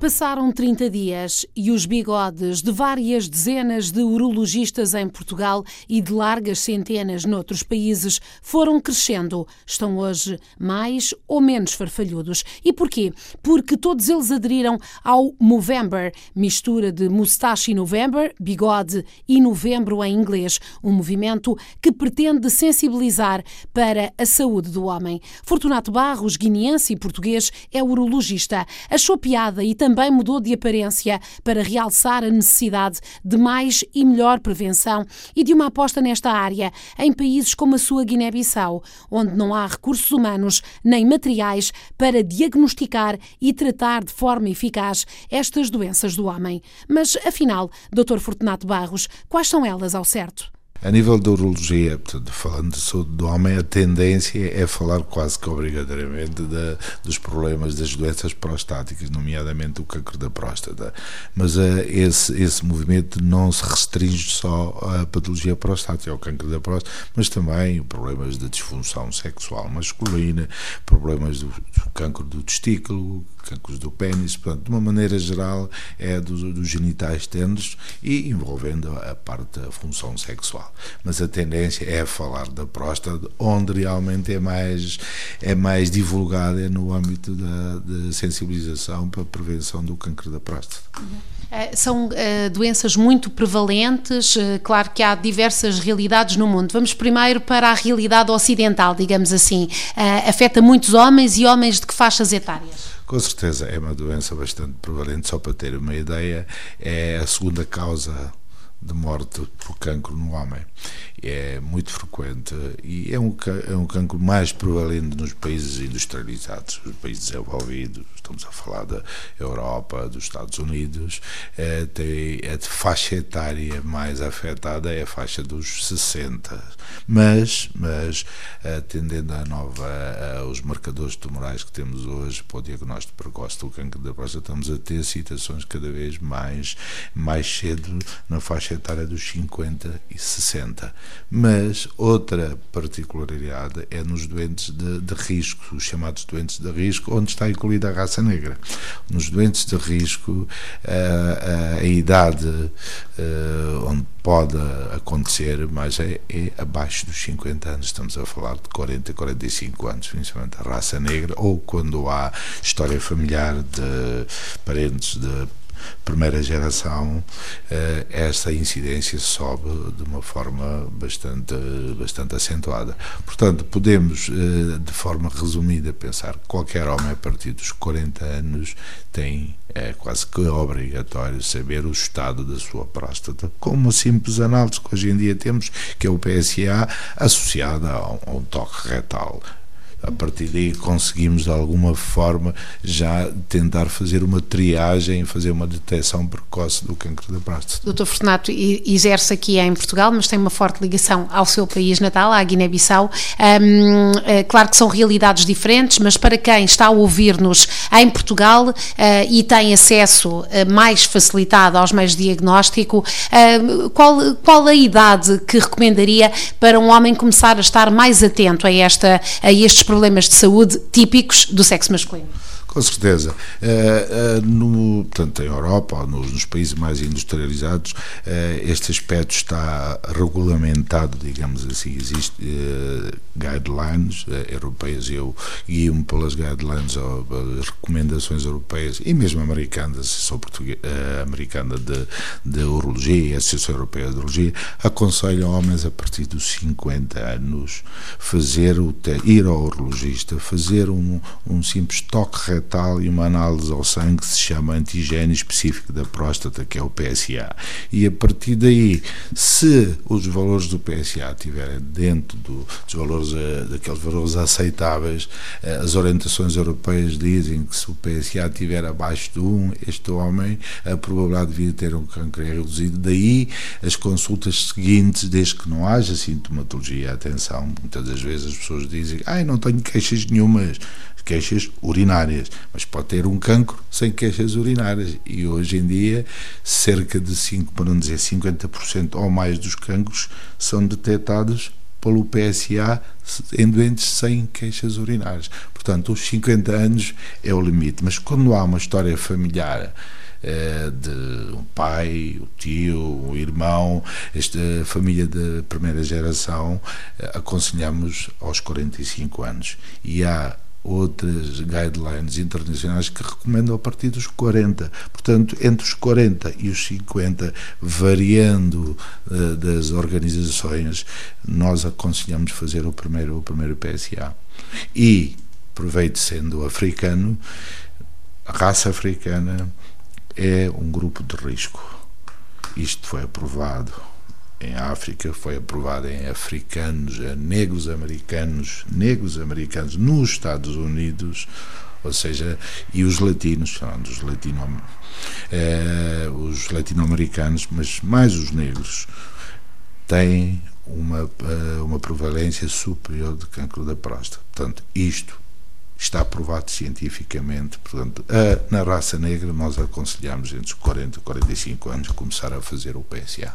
Passaram 30 dias e os bigodes de várias dezenas de urologistas em Portugal e de largas centenas noutros países foram crescendo. Estão hoje mais ou menos farfalhudos. E porquê? Porque todos eles aderiram ao Movember, mistura de mustache e November, bigode e novembro em inglês, um movimento que pretende sensibilizar para a saúde do homem. Fortunato Barros, guineense e português, é urologista. Achou piada e também também mudou de aparência para realçar a necessidade de mais e melhor prevenção e de uma aposta nesta área em países como a sua Guiné-Bissau, onde não há recursos humanos nem materiais para diagnosticar e tratar de forma eficaz estas doenças do homem. Mas, afinal, Dr. Fortunato Barros, quais são elas ao certo? A nível da urologia, portanto, falando de saúde do homem, a tendência é falar quase que obrigatoriamente de, dos problemas das doenças prostáticas, nomeadamente o câncer da próstata. Mas uh, esse, esse movimento não se restringe só à patologia prostática, ao câncer da próstata, mas também problemas de disfunção sexual masculina, problemas do, do câncer do testículo, cancros do pênis, portanto, de uma maneira geral, é dos, dos genitais tenros e envolvendo a parte da função sexual. Mas a tendência é falar da próstata, onde realmente é mais, é mais divulgada é no âmbito da, da sensibilização para a prevenção do câncer da próstata. Eh, são uh, doenças muito prevalentes, uh, claro que há diversas realidades no mundo. Vamos primeiro para a realidade ocidental, digamos assim. Uh, afeta muitos homens e homens de que faixas etárias? Com certeza é uma doença bastante prevalente, só para ter uma ideia, é a segunda causa de morte por cancro no homem. É muito frequente e é um, é um cancro mais prevalente nos países industrializados, os países desenvolvidos, estamos a falar da Europa, dos Estados Unidos, é, tem, a faixa etária mais afetada é a faixa dos 60, mas, mas atendendo à nova, aos marcadores tumorais que temos hoje para o diagnóstico precoce do cancro da próstata, estamos a ter situações cada vez mais, mais cedo na faixa etária dos 50 e 60. Mas outra particularidade é nos doentes de, de risco, os chamados doentes de risco, onde está incluída a raça negra. Nos doentes de risco, a, a, a idade onde pode acontecer, mas é, é, abaixo dos 50 anos, estamos a falar de 40, 45 anos, principalmente a raça negra, ou quando há história familiar de parentes de primeira geração, eh, esta incidência sobe de uma forma bastante, bastante acentuada. Portanto, podemos, eh, de forma resumida, pensar que qualquer homem a partir dos 40 anos tem é quase que obrigatório saber o estado da sua próstata, com uma simples análise que hoje em dia temos, que é o PSA, associada a um, a um toque retal a partir daí conseguimos de alguma forma já tentar fazer uma triagem, fazer uma detecção precoce do cancro da próstata. Doutor Fortunato exerce aqui em Portugal, mas tem uma forte ligação ao seu país natal, à Guiné-Bissau. Um, é claro que são realidades diferentes, mas para quem está a ouvir-nos em Portugal uh, e tem acesso uh, mais facilitado aos meios de diagnóstico, uh, qual, qual a idade que recomendaria para um homem começar a estar mais atento a, esta, a estes problemas de saúde típicos do sexo masculino. Com certeza. Uh, uh, no, portanto, em Europa, nos, nos países mais industrializados, uh, este aspecto está regulamentado, digamos assim. Existem guidelines europeias, eu guio-me pelas guidelines, as recomendações europeias e mesmo americanas, sou português, americana de, de urologia e Associação Europeia de Urologia, aconselham homens a partir dos 50 anos fazer o ir ao urologista, fazer um, um simples toque retal e uma análise ao sangue que se chama antigênio específico da próstata, que é o PSA. E a partir daí, se os valores do PSA estiverem dentro do, dos valores, eh, daqueles valores aceitáveis, eh, as orientações europeias dizem que se o PSA estiver abaixo de 1, este homem, a probabilidade de vir ter um câncer é reduzido. Daí as consultas seguintes, desde que não haja sintomatologia, atenção, muitas das vezes as pessoas dizem, ai, não tenho queixas nenhumas, queixas urinárias. Mas pode ter um cancro sem queixas urinárias. E hoje em dia, cerca de 5, para não dizer 50% ou mais dos cancros são detectados pelo PSA em doentes sem queixas urinárias. Portanto, os 50 anos é o limite. Mas quando há uma história familiar eh, de um pai, o tio, o irmão, esta família de primeira geração, eh, aconselhamos aos 45 anos. E há outras guidelines internacionais que recomendam a partir dos 40. Portanto, entre os 40 e os 50, variando uh, das organizações, nós aconselhamos fazer o primeiro, o primeiro PSA. E, aproveito sendo africano, a raça africana é um grupo de risco. Isto foi aprovado em África, foi aprovado em africanos, negros americanos, negros americanos nos Estados Unidos, ou seja, e os latinos, falando dos latino, eh, os latino-americanos, mas mais os negros, têm uma, eh, uma prevalência superior de cancro da próstata. Portanto, isto está provado cientificamente. Portanto, a, na raça negra, nós aconselhamos entre os 40 e 45 anos começar a fazer o PSA.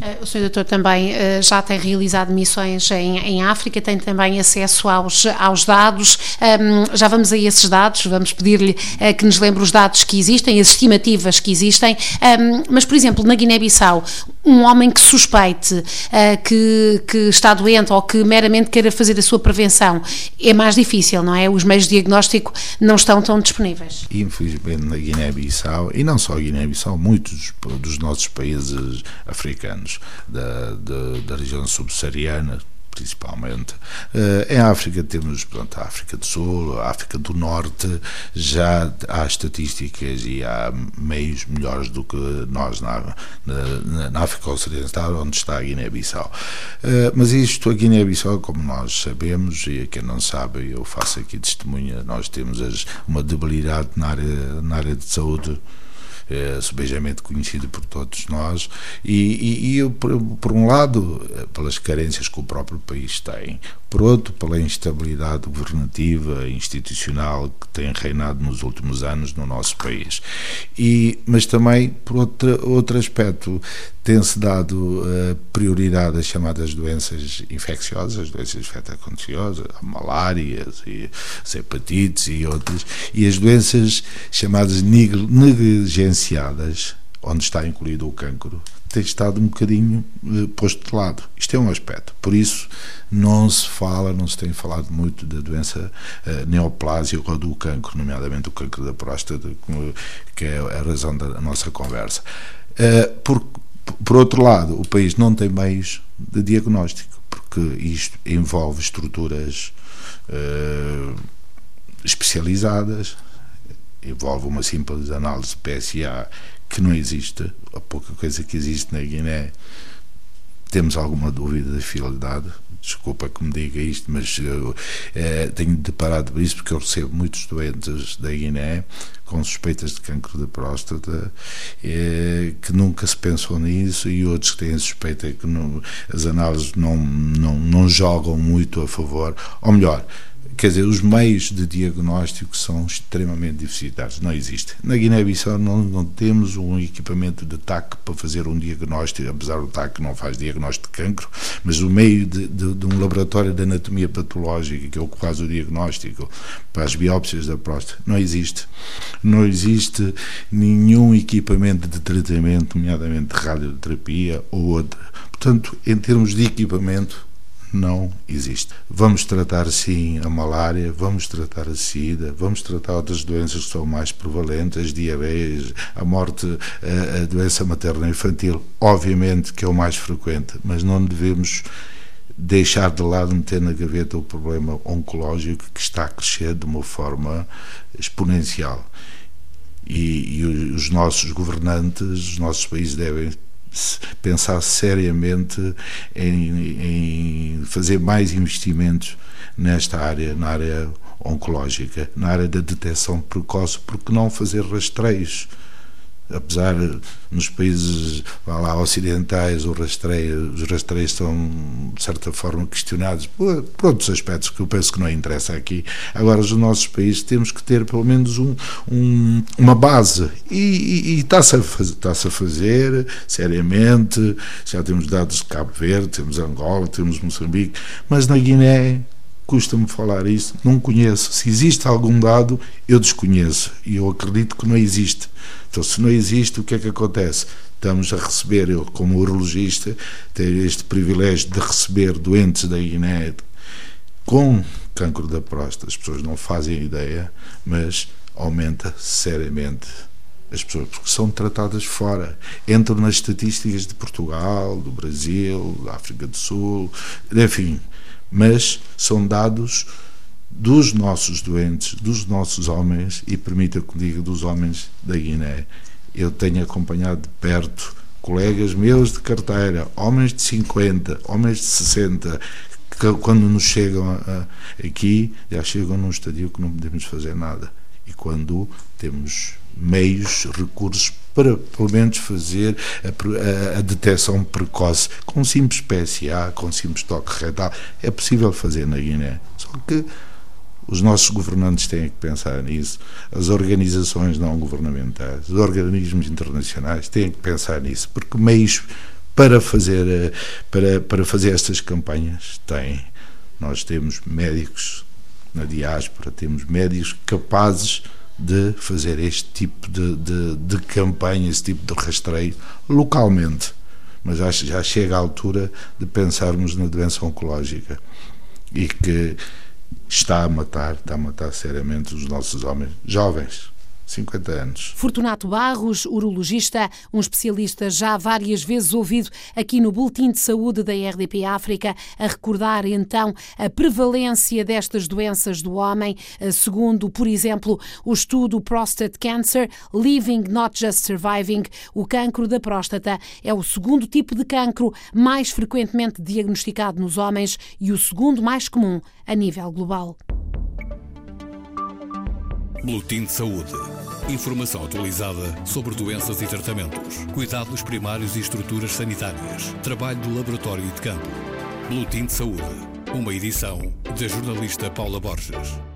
Eh, o Sr. Doutor também eh, já tem realizado missões em, em África, tem também acesso aos, aos dados. Um, já vamos a esses dados, vamos pedir-lhe uh, que nos lembre os dados que existem, as estimativas que existem. Um, mas, por exemplo, na Guiné-Bissau, um homem que suspeite uh, que, que está doente ou que meramente queira fazer a sua prevenção, é mais difícil, não é? Os meios de diagnóstico não estão tão disponíveis. Infelizmente, na Guiné-Bissau, e não só Guiné-Bissau, muitos dos nossos países africanos da, da, da região subsaariana, principalmente. Uh, em África temos pronto, a África do Sul, a África do Norte, já há estatísticas e há meios melhores do que nós na, na, na África Ocidental, onde está a Guiné-Bissau. Uh, mas isto, a Guiné-Bissau, como nós sabemos, e quem não sabe, eu faço aqui testemunha, nós temos as, uma debilidade na área, na área de saúde é, subejamente conhecido por todos nós, e, e, e por, por, um lado, pelas carências que o próprio país tem, por outro, pela instabilidade governativa institucional que tem reinado nos últimos anos no nosso país. E, mas também, por outro, outro aspecto, tem-se dado uh, prioridade às chamadas doenças infecciosas, doenças infecto-contagiosas, malárias, e hepatites e outras, e as doenças chamadas negligenciadas, onde está incluído o cancro, tem estado um bocadinho uh, posto de lado. Isto é um aspecto. Por isso, não se fala, não se tem falado muito da doença uh, neoplásica ou do cancro, nomeadamente o cancro da próstata, que é a razão da nossa conversa. Uh, por, por outro lado, o país não tem meios de diagnóstico, porque isto envolve estruturas especializadas, envolve uma simples análise PSA que não existe, a pouca coisa que existe na Guiné, temos alguma dúvida da fidelidade. Desculpa que me diga isto, mas eu é, tenho deparado com isso porque eu recebo muitos doentes da Guiné com suspeitas de cancro da próstata é, que nunca se pensou nisso e outros que têm suspeita que não, as análises não, não, não jogam muito a favor, ou melhor, quer dizer, os meios de diagnóstico são extremamente deficitários, não existem. Na Guiné-Bissau não, não, temos um equipamento de TAC para fazer um diagnóstico, apesar do TAC não faz diagnóstico de cancro, mas o meio de, de, de um laboratório de anatomia patológica, que é o que faz o diagnóstico para as biópsias da próstata, não existe. Não existe nenhum equipamento de tratamento, nomeadamente de radioterapia ou outra. Portanto, em termos de equipamento, não existe. Vamos tratar sim a malária, vamos tratar a sida, vamos tratar outras doenças que são mais prevalentes, diabetes, a morte, a, a doença materna infantil, obviamente que é o mais frequente, mas não devemos deixar de lado, meter na gaveta o problema oncológico que está a crescer de uma forma exponencial. E, e os nossos governantes, os nossos países devem pensar seriamente em, em fazer mais investimentos nesta área, na área oncológica, na área da detecção precoce, porque não fazer rastreios apesar nos países lá, ocidentais os rastreios, os rastreios estão de certa forma questionados por, por, outros aspectos que eu penso que não interessa aqui. Agora, os nossos países temos que ter pelo menos um, um, uma base e, está-se a, está a fazer seriamente. Já temos dados de Cabo Verde, temos Angola, temos Moçambique, mas na Guiné custa-me falar isso, não conheço. Se existe algum dado, eu desconheço e eu acredito que não existe. Então, se não existe, o que é que acontece? Estamos a receber, eu como urologista, tenho este privilégio de receber doentes da Guiné com cancro da próstata. As pessoas não fazem ideia, mas aumenta seriamente as pessoas porque são tratadas fora. Entram nas estatísticas de Portugal, do Brasil, da África do Sul, enfim, mas são dados dos nossos doentes, dos nossos homens, e permita que diga dos homens da Guiné. Eu tenho acompanhado de perto colegas meus de carteira, homens de 50, homens de 60, que quando nos chegam aqui, já chegam num estadio que não podemos fazer nada. E quando temos meios, recursos para pelo menos fazer a, a, a detecção precoce com simples PSA, com simples toque retal. É possível fazer na Guiné. Só que os nossos governantes têm que pensar nisso, as organizações não governamentais, os organismos internacionais têm que pensar nisso, porque meios para fazer, eh, para, para fazer estas campanhas têm. Nós temos médicos na diáspora, temos médicos capazes de fazer este tipo de, de, de campanha, esse tipo de rastreio localmente. Mas já, já chega a altura de pensarmos na doença oncológica e que está a matar, está a matar seriamente os nossos homens jovens. 50 anos. Fortunato Barros, urologista, um especialista já várias vezes ouvido aqui no Boletim de Saúde da RDP África, a recordar então a prevalência destas doenças do homem, eh, segundo, por exemplo, o estudo Prostate Cancer, Living Not Just Surviving, o cancro da próstata é o segundo tipo de cancro mais frequentemente diagnosticado nos homens e o segundo mais comum a nível global. Boletim de Saúde. Informação atualizada sobre doenças e tratamentos, cuidados primários e estruturas sanitárias, trabalho de laboratório e de campo. Boletim de Saúde. Uma edição da jornalista Paula Borges.